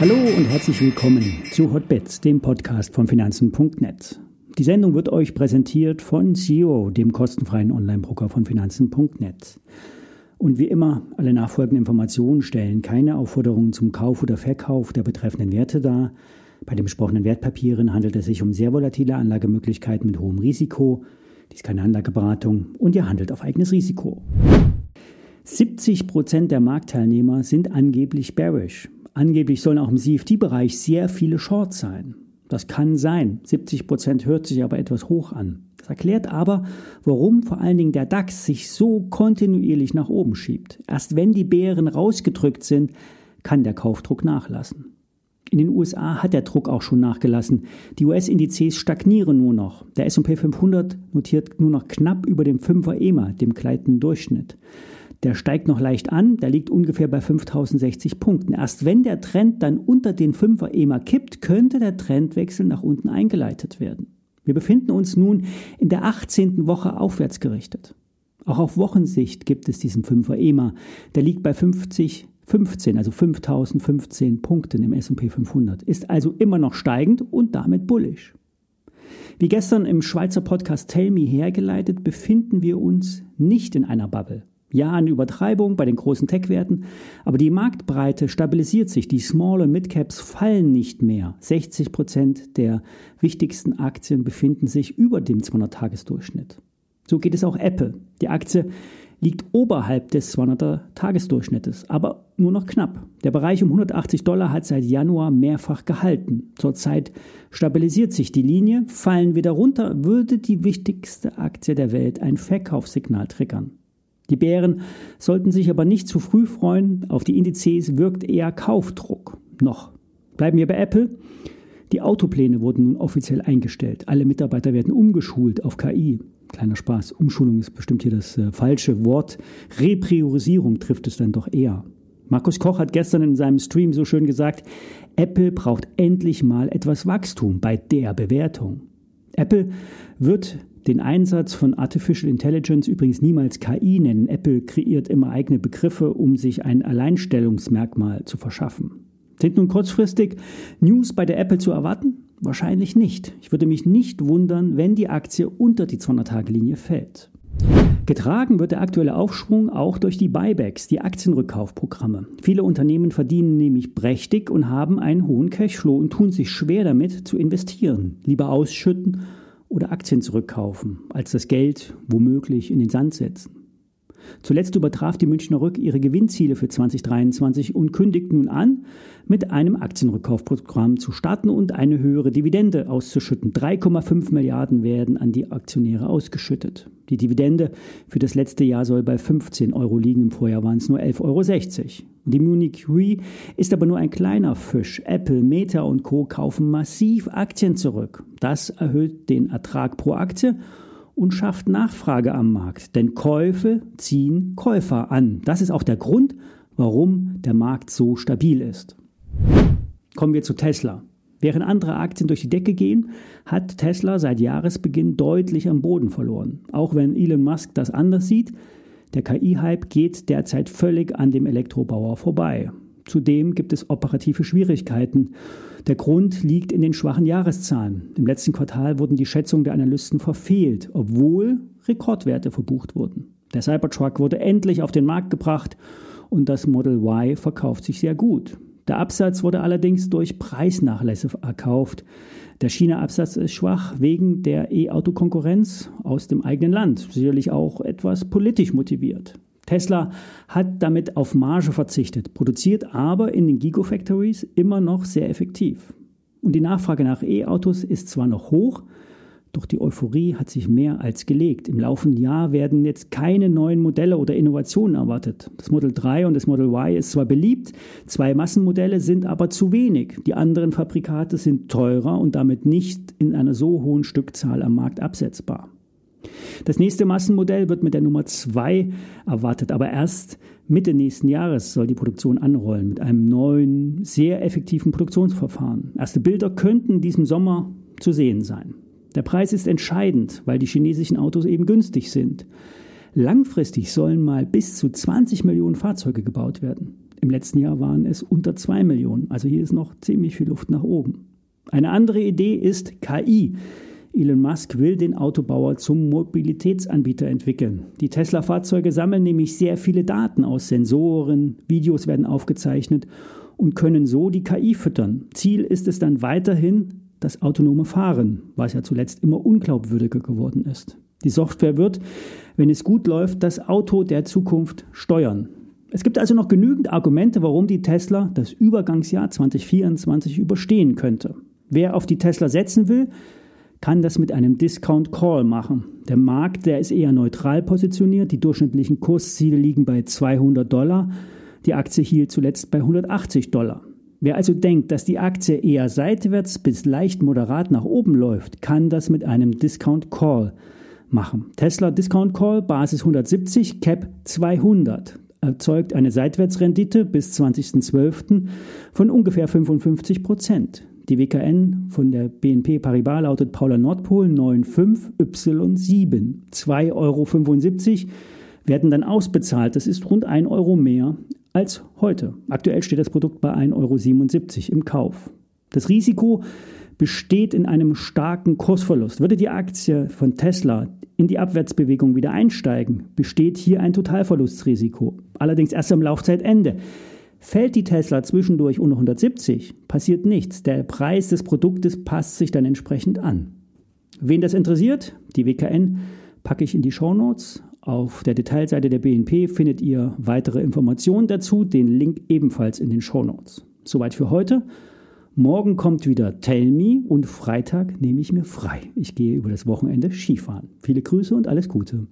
Hallo und herzlich willkommen zu Hotbets, dem Podcast von Finanzen.net. Die Sendung wird euch präsentiert von Zero, dem kostenfreien Online-Broker von Finanzen.net. Und wie immer, alle nachfolgenden Informationen stellen keine Aufforderungen zum Kauf oder Verkauf der betreffenden Werte dar. Bei den besprochenen Wertpapieren handelt es sich um sehr volatile Anlagemöglichkeiten mit hohem Risiko. Dies ist keine Anlageberatung und ihr handelt auf eigenes Risiko. 70 Prozent der Marktteilnehmer sind angeblich bearish. Angeblich sollen auch im CFD-Bereich sehr viele Shorts sein. Das kann sein. 70 Prozent hört sich aber etwas hoch an. Das erklärt aber, warum vor allen Dingen der DAX sich so kontinuierlich nach oben schiebt. Erst wenn die Bären rausgedrückt sind, kann der Kaufdruck nachlassen. In den USA hat der Druck auch schon nachgelassen. Die US-Indizes stagnieren nur noch. Der S&P 500 notiert nur noch knapp über dem 5er EMA, dem gleitenden Durchschnitt. Der steigt noch leicht an, der liegt ungefähr bei 5060 Punkten. Erst wenn der Trend dann unter den 5er EMA kippt, könnte der Trendwechsel nach unten eingeleitet werden. Wir befinden uns nun in der 18. Woche aufwärts gerichtet. Auch auf Wochensicht gibt es diesen 5er EMA. Der liegt bei 50 15, also 5015 Punkten im S&P 500, ist also immer noch steigend und damit bullish. Wie gestern im Schweizer Podcast Tell Me hergeleitet, befinden wir uns nicht in einer Bubble. Ja, eine Übertreibung bei den großen Tech-Werten, aber die Marktbreite stabilisiert sich. Die Small- und Mid-Caps fallen nicht mehr. 60 Prozent der wichtigsten Aktien befinden sich über dem 200-Tagesdurchschnitt. So geht es auch Apple. Die Aktie liegt oberhalb des 200er Tagesdurchschnittes, aber nur noch knapp. Der Bereich um 180 Dollar hat seit Januar mehrfach gehalten. Zurzeit stabilisiert sich die Linie. Fallen wir darunter, würde die wichtigste Aktie der Welt ein Verkaufssignal triggern. Die Bären sollten sich aber nicht zu früh freuen. Auf die Indizes wirkt eher Kaufdruck. Noch. Bleiben wir bei Apple. Die Autopläne wurden nun offiziell eingestellt. Alle Mitarbeiter werden umgeschult auf KI. Kleiner Spaß. Umschulung ist bestimmt hier das äh, falsche Wort. Repriorisierung trifft es dann doch eher. Markus Koch hat gestern in seinem Stream so schön gesagt, Apple braucht endlich mal etwas Wachstum bei der Bewertung. Apple wird den Einsatz von Artificial Intelligence übrigens niemals KI nennen. Apple kreiert immer eigene Begriffe, um sich ein Alleinstellungsmerkmal zu verschaffen. Sind nun kurzfristig News bei der Apple zu erwarten? Wahrscheinlich nicht. Ich würde mich nicht wundern, wenn die Aktie unter die 200-Tage-Linie fällt. Getragen wird der aktuelle Aufschwung auch durch die Buybacks, die Aktienrückkaufprogramme. Viele Unternehmen verdienen nämlich prächtig und haben einen hohen Cashflow und tun sich schwer damit zu investieren. Lieber ausschütten oder Aktien zurückkaufen, als das Geld womöglich in den Sand setzen. Zuletzt übertraf die Münchner Rück ihre Gewinnziele für 2023 und kündigt nun an, mit einem Aktienrückkaufprogramm zu starten und eine höhere Dividende auszuschütten. 3,5 Milliarden werden an die Aktionäre ausgeschüttet. Die Dividende für das letzte Jahr soll bei 15 Euro liegen, im Vorjahr waren es nur 11,60 Euro. Die Munich Re ist aber nur ein kleiner Fisch. Apple, Meta und Co. kaufen massiv Aktien zurück. Das erhöht den Ertrag pro Aktie und schafft Nachfrage am Markt. Denn Käufe ziehen Käufer an. Das ist auch der Grund, warum der Markt so stabil ist. Kommen wir zu Tesla. Während andere Aktien durch die Decke gehen, hat Tesla seit Jahresbeginn deutlich am Boden verloren. Auch wenn Elon Musk das anders sieht, der KI-Hype geht derzeit völlig an dem Elektrobauer vorbei. Zudem gibt es operative Schwierigkeiten. Der Grund liegt in den schwachen Jahreszahlen. Im letzten Quartal wurden die Schätzungen der Analysten verfehlt, obwohl Rekordwerte verbucht wurden. Der Cybertruck wurde endlich auf den Markt gebracht und das Model Y verkauft sich sehr gut. Der Absatz wurde allerdings durch Preisnachlässe erkauft. Der China-Absatz ist schwach wegen der E-Auto-Konkurrenz aus dem eigenen Land, sicherlich auch etwas politisch motiviert. Tesla hat damit auf Marge verzichtet, produziert aber in den Gigafactories immer noch sehr effektiv. Und die Nachfrage nach E-Autos ist zwar noch hoch, doch die Euphorie hat sich mehr als gelegt. Im laufenden Jahr werden jetzt keine neuen Modelle oder Innovationen erwartet. Das Model 3 und das Model Y ist zwar beliebt, zwei Massenmodelle sind aber zu wenig. Die anderen Fabrikate sind teurer und damit nicht in einer so hohen Stückzahl am Markt absetzbar. Das nächste Massenmodell wird mit der Nummer 2 erwartet, aber erst Mitte nächsten Jahres soll die Produktion anrollen mit einem neuen, sehr effektiven Produktionsverfahren. Erste Bilder könnten diesem Sommer zu sehen sein. Der Preis ist entscheidend, weil die chinesischen Autos eben günstig sind. Langfristig sollen mal bis zu 20 Millionen Fahrzeuge gebaut werden. Im letzten Jahr waren es unter 2 Millionen, also hier ist noch ziemlich viel Luft nach oben. Eine andere Idee ist KI. Elon Musk will den Autobauer zum Mobilitätsanbieter entwickeln. Die Tesla-Fahrzeuge sammeln nämlich sehr viele Daten aus Sensoren, Videos werden aufgezeichnet und können so die KI füttern. Ziel ist es dann weiterhin das autonome Fahren, was ja zuletzt immer unglaubwürdiger geworden ist. Die Software wird, wenn es gut läuft, das Auto der Zukunft steuern. Es gibt also noch genügend Argumente, warum die Tesla das Übergangsjahr 2024 überstehen könnte. Wer auf die Tesla setzen will, kann das mit einem Discount Call machen. Der Markt, der ist eher neutral positioniert. Die durchschnittlichen Kursziele liegen bei 200 Dollar. Die Aktie hielt zuletzt bei 180 Dollar. Wer also denkt, dass die Aktie eher seitwärts bis leicht moderat nach oben läuft, kann das mit einem Discount Call machen. Tesla Discount Call Basis 170, Cap 200 erzeugt eine Seitwärtsrendite bis 20.12. von ungefähr 55 Prozent. Die WKN von der BNP Paribas lautet Paula Nordpol 95Y7. 2,75 Euro werden dann ausbezahlt. Das ist rund 1 Euro mehr als heute. Aktuell steht das Produkt bei 1,77 Euro im Kauf. Das Risiko besteht in einem starken Kursverlust. Würde die Aktie von Tesla in die Abwärtsbewegung wieder einsteigen, besteht hier ein Totalverlustrisiko. Allerdings erst am Laufzeitende. Fällt die Tesla zwischendurch unter 170, passiert nichts. Der Preis des Produktes passt sich dann entsprechend an. Wen das interessiert, die WKN packe ich in die Shownotes. Auf der Detailseite der BNP findet ihr weitere Informationen dazu, den Link ebenfalls in den Shownotes. Soweit für heute. Morgen kommt wieder Tell Me und Freitag nehme ich mir frei. Ich gehe über das Wochenende Skifahren. Viele Grüße und alles Gute.